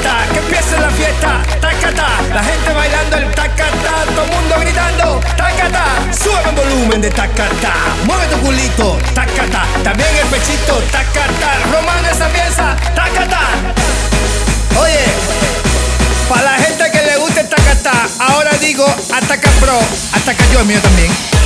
que empiece la fiesta, tacata, la gente bailando el tacata, todo el mundo gritando, tacata, sube el volumen de tacata, mueve tu culito, tacata, también el pechito, tacata, román esa pieza, tacata. Oye, para la gente que le guste tacata, ahora digo ataca pro, ataca yo el mío también.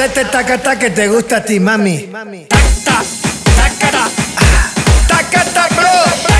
Hacete tacata que te gusta a ti, mami. Tacata, tacata, tacata,